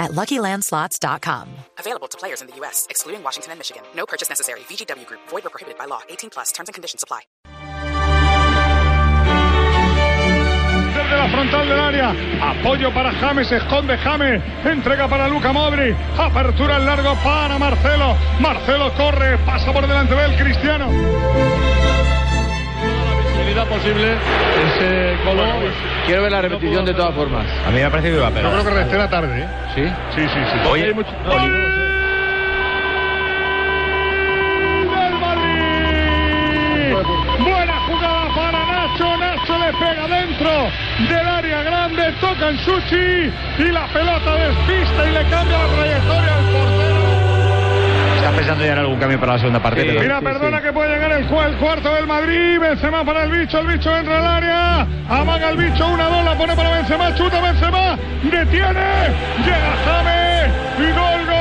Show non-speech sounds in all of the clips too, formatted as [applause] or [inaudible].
at LuckyLandSlots.com. Available to players in the U.S., excluding Washington and Michigan. No purchase necessary. VGW Group. Void or prohibited by law. 18 plus. Terms and conditions apply. Desde la frontal del área. Apoyo para James. Esconde James. Entrega para Luca Modri. Apertura en largo para Marcelo. Marcelo corre. Pasa por delante de él Cristiano. Posibilidad posible ese gol. Quiero ver la repetición de todas formas. A mí me ha parecido que iba a Yo creo que resté la tarde. ¿eh? ¿Sí? Sí, sí, sí. Oye, Hay mucho- ¡Gol! del Madrid! Buena jugada para Nacho. Nacho le pega dentro del área grande. Toca en Suchi y la pelota despista y le cambia la trayectoria al portero. Está pensando ya en algún cambio para la segunda parte. Mira, perdona que puede llegar el, el cuarto del Madrid. Benzema para el bicho, el bicho entra al área. Amaga el bicho, una, dos, la pone para Benzema, chuta Benzema. Detiene, llega James. Y gol, gol,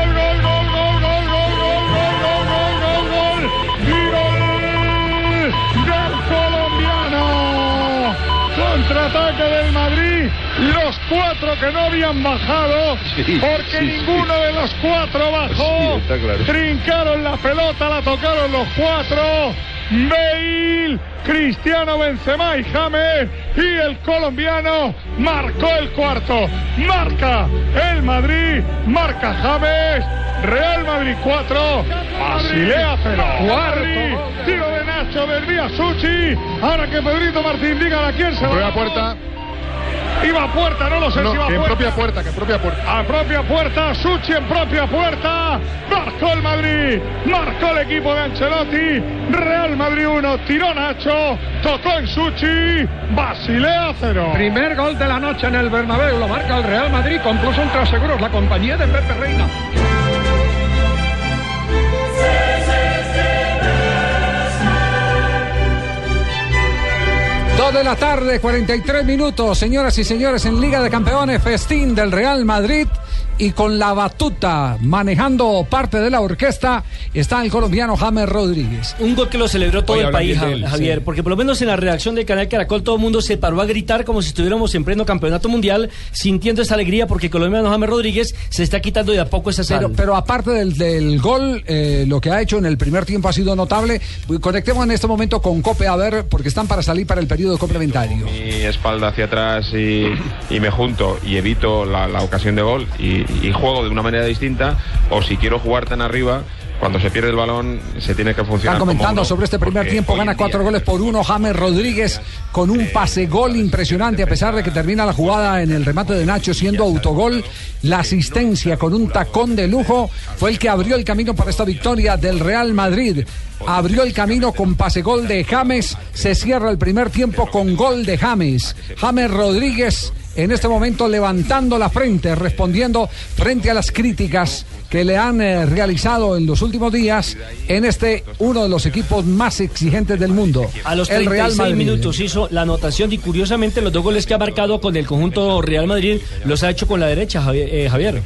cuatro que no habían bajado. Sí, porque sí, ninguno de los cuatro bajó. Sí, está claro. Trincaron la pelota, la tocaron los cuatro. Bale, Cristiano Benzema y James. Y el colombiano marcó el cuarto. Marca el Madrid. Marca James. Real Madrid 4. Basilea 0. Cuarto. Tiro de Nacho, desvía Suchi. Ahora que Pedrito Martín diga a quién se va. Prueba puerta. Iba a puerta, no lo sé No, si iba a que en puerta. propia puerta, que en propia puerta. A propia puerta, Suchi en propia puerta. Marcó el Madrid. Marcó el equipo de Ancelotti. Real Madrid 1. Tiró Nacho. Tocó en Suchi. Basilea 0. Primer gol de la noche en el Bernabéu, lo marca el Real Madrid con Plus Ultra Seguros, la compañía de Pepe Reina. De la tarde, 43 minutos, señoras y señores, en Liga de Campeones, festín del Real Madrid y con la batuta manejando parte de la orquesta está el colombiano James Rodríguez. Un gol que lo celebró todo Hoy el país, él, Javier, sí. porque por lo menos en la redacción del canal Caracol todo el mundo se paró a gritar como si estuviéramos en pleno campeonato mundial, sintiendo esa alegría porque el colombiano James Rodríguez se está quitando de a poco esa sal. Pero, pero aparte del, del gol, eh, lo que ha hecho en el primer tiempo ha sido notable. Conectemos en este momento con Cope a ver, porque están para salir para el periodo complementario. mi espalda hacia atrás y, y me junto y evito la, la ocasión de gol y, y juego de una manera distinta o si quiero jugar tan arriba cuando se pierde el balón se tiene que funcionar Están como comentando uno, sobre este primer tiempo, gana cuatro goles por uno James Rodríguez con un pase gol impresionante a pesar de que termina la jugada en el remate de Nacho siendo autogol. La asistencia con un tacón de lujo fue el que abrió el camino para esta victoria del Real Madrid. Abrió el camino con pase gol de James. Se cierra el primer tiempo con gol de James. James Rodríguez en este momento levantando la frente, respondiendo frente a las críticas que le han eh, realizado en los últimos días en este uno de los equipos más exigentes del mundo. A los el Real 36 Madrid. minutos hizo la anotación y curiosamente los dos goles que ha marcado con el conjunto Real Madrid los ha hecho con la derecha, Javier. eh, Javier.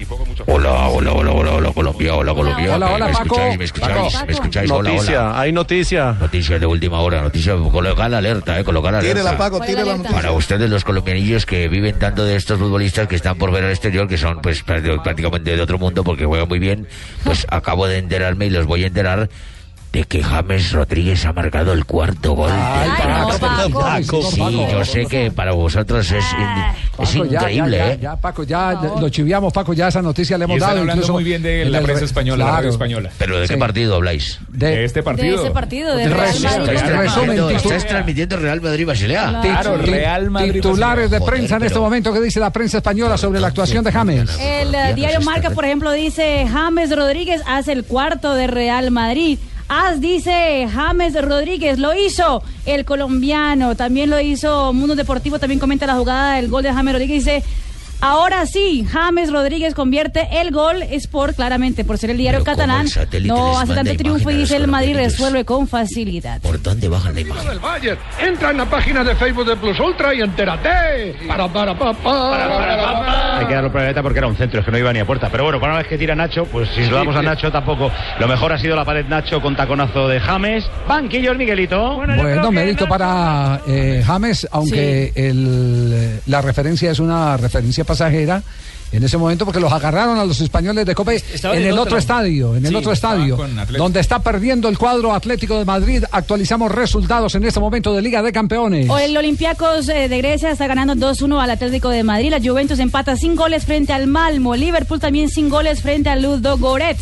Hola, hola, hola, hola, hola, Colombia, hola, Colombia. Hola, hola, ¿Me Paco. escucháis? ¿Me escucháis? Paco. ¿Me escucháis? Hola, Noticia, hola. hay noticia. Noticias de última hora, noticias. Colocar la alerta, eh, colocar la alerta. Tírela, Paco, tírela. Para ustedes los colombianillos que viven tanto de estos futbolistas que están por ver al exterior, que son pues prá- prácticamente de otro mundo porque juegan muy bien, pues acabo de enterarme y los voy a enterar de que James Rodríguez ha marcado el cuarto gol. Ay, Paco, Madrid. Sí, Paco. yo sé que para vosotros es, in- es Paco, ya, increíble, ya, ya, ¿eh? ya, Paco, ya lo chiviamos, Paco, ya esa noticia le hemos están dado. hablando incluso muy bien de la el prensa re- española, la claro. radio española. Pero ¿de qué Sí. partido habláis? De, De este partido. De ese partido, de Real resumen, Madrid. de ¿Estáis resumen, ¿Estáis transmitiendo Real Madrid-Basilea? Claro, ti- Real Madrid. Titulares de Joder, prensa en este pero- momento que dice la prensa española sobre la actuación de James. El eh, diario Marca, por ejemplo, dice James Rodríguez hace el cuarto de Real Madrid. As dice James Rodríguez, lo hizo el colombiano, también lo hizo Mundo Deportivo, también comenta la jugada del gol de James Rodríguez, dice Ahora sí, James Rodríguez convierte el gol, es por, claramente, por ser el diario Pero ¿cómo catalán. el No hace tanto triunfo y dice el Madrid resuelve con facilidad. ¿Por dónde bajan la imagen? del Bayern. Entra en la página de Facebook de Plus Ultra y entérate. Para, para, pa, pa. Hay que darlo planeta porque era un centro, es que no iba ni a puerta. Pero bueno, para una vez que tira Nacho, pues si lo damos a Nacho tampoco. Lo mejor ha sido la pared Nacho con taconazo de James. Banquillos, Miguelito. Bueno, mérito para eh, James, aunque el, la referencia es una referencia pasajera. En ese momento, porque los agarraron a los españoles de Estaba en en el otro otro. estadio, en el Sí, otro estadio, donde está perdiendo el cuadro Atlético de Madrid. Actualizamos resultados en este momento de Liga de Campeones. O el Olympiacos eh, de Grecia está ganando 2-1 al Atlético de Madrid. La Juventus empata sin goles frente al Malmo. Liverpool también sin goles frente al Ludo Goretz.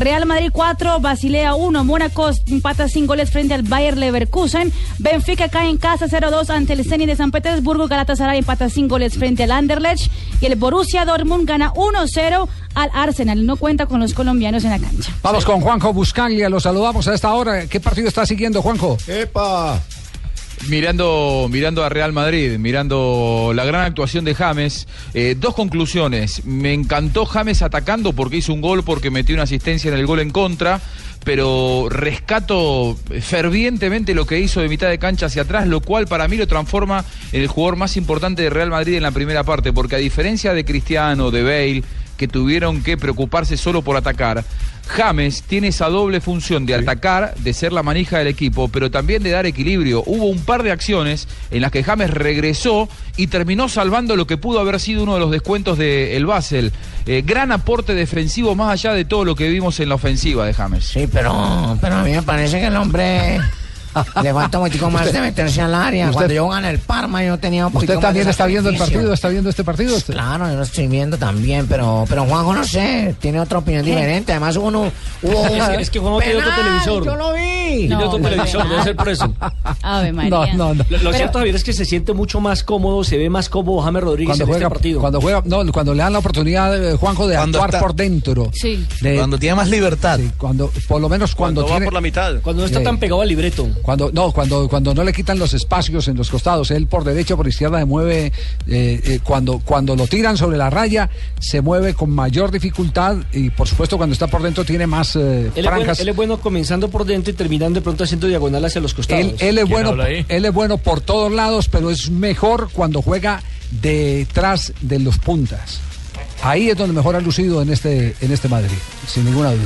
Real Madrid 4, Basilea 1. Mónaco empata sin goles frente al Bayer Leverkusen. Benfica cae en casa 0-2 ante el Zenit de San Petersburgo. Galatasaray empata sin goles frente al Anderlecht. Y el Borussia Dortmund gana 1-0 al Arsenal. No cuenta con los colombianos en la cancha. Vamos con Juanjo Buscaglia, lo saludamos a esta hora. ¿Qué partido está siguiendo, Juanjo? ¡Epa! Mirando, mirando a Real Madrid, mirando la gran actuación de James, eh, dos conclusiones. Me encantó James atacando porque hizo un gol, porque metió una asistencia en el gol en contra, pero rescato fervientemente lo que hizo de mitad de cancha hacia atrás, lo cual para mí lo transforma en el jugador más importante de Real Madrid en la primera parte, porque a diferencia de Cristiano, de Bale, que tuvieron que preocuparse solo por atacar. James tiene esa doble función de atacar, de ser la manija del equipo, pero también de dar equilibrio. Hubo un par de acciones en las que James regresó y terminó salvando lo que pudo haber sido uno de los descuentos del el Basel. Eh, gran aporte defensivo más allá de todo lo que vimos en la ofensiva de James. Sí, pero, pero a mí me parece que el hombre le falta un poquito más Usted- de meterse al área. usted- Cuando yo gané el Parma, yo tenía un poquito ¿Usted más también de está viendo el partido? ¿Está viendo este partido? usted? Claro, yo lo estoy viendo también, pero, pero Juanjo no sé, tiene otra opinión diferente. Además, uno hubo [laughs] Es que- es que Juanjo tiene otro penal, televisor. Yo lo vi. Tiene otro televisor, debe ser por eso. [laughs] Ave María. No, no, no. Lo, lo Pero- cierto, Javier, es que se siente mucho más cómodo, se ve más cómodo James Rodríguez Cuando en juega, este partido. cuando juega, no, cuando le dan la oportunidad, eh, Juanjo, de Cuando actuar está- por dentro. Sí. De- Cuando tiene más libertad. sí, cuando, por lo menos cuando, Cuando va por la mitad. Cuando no está Sí. tan pegado al libreto. Cuando no, cuando cuando no le quitan los espacios en los costados, él por derecha por izquierda se mueve. eh, eh, cuando cuando lo tiran sobre la raya se mueve con mayor dificultad y por supuesto cuando está por dentro tiene más eh, Él es, bueno, franjas. él es bueno comenzando por dentro y terminando de pronto haciendo diagonal hacia los costados. Él, él es bueno, él es bueno por todos lados, pero es mejor cuando juega detrás de los puntas. Ahí es donde mejor ha lucido en este en este Madrid, sin ninguna duda.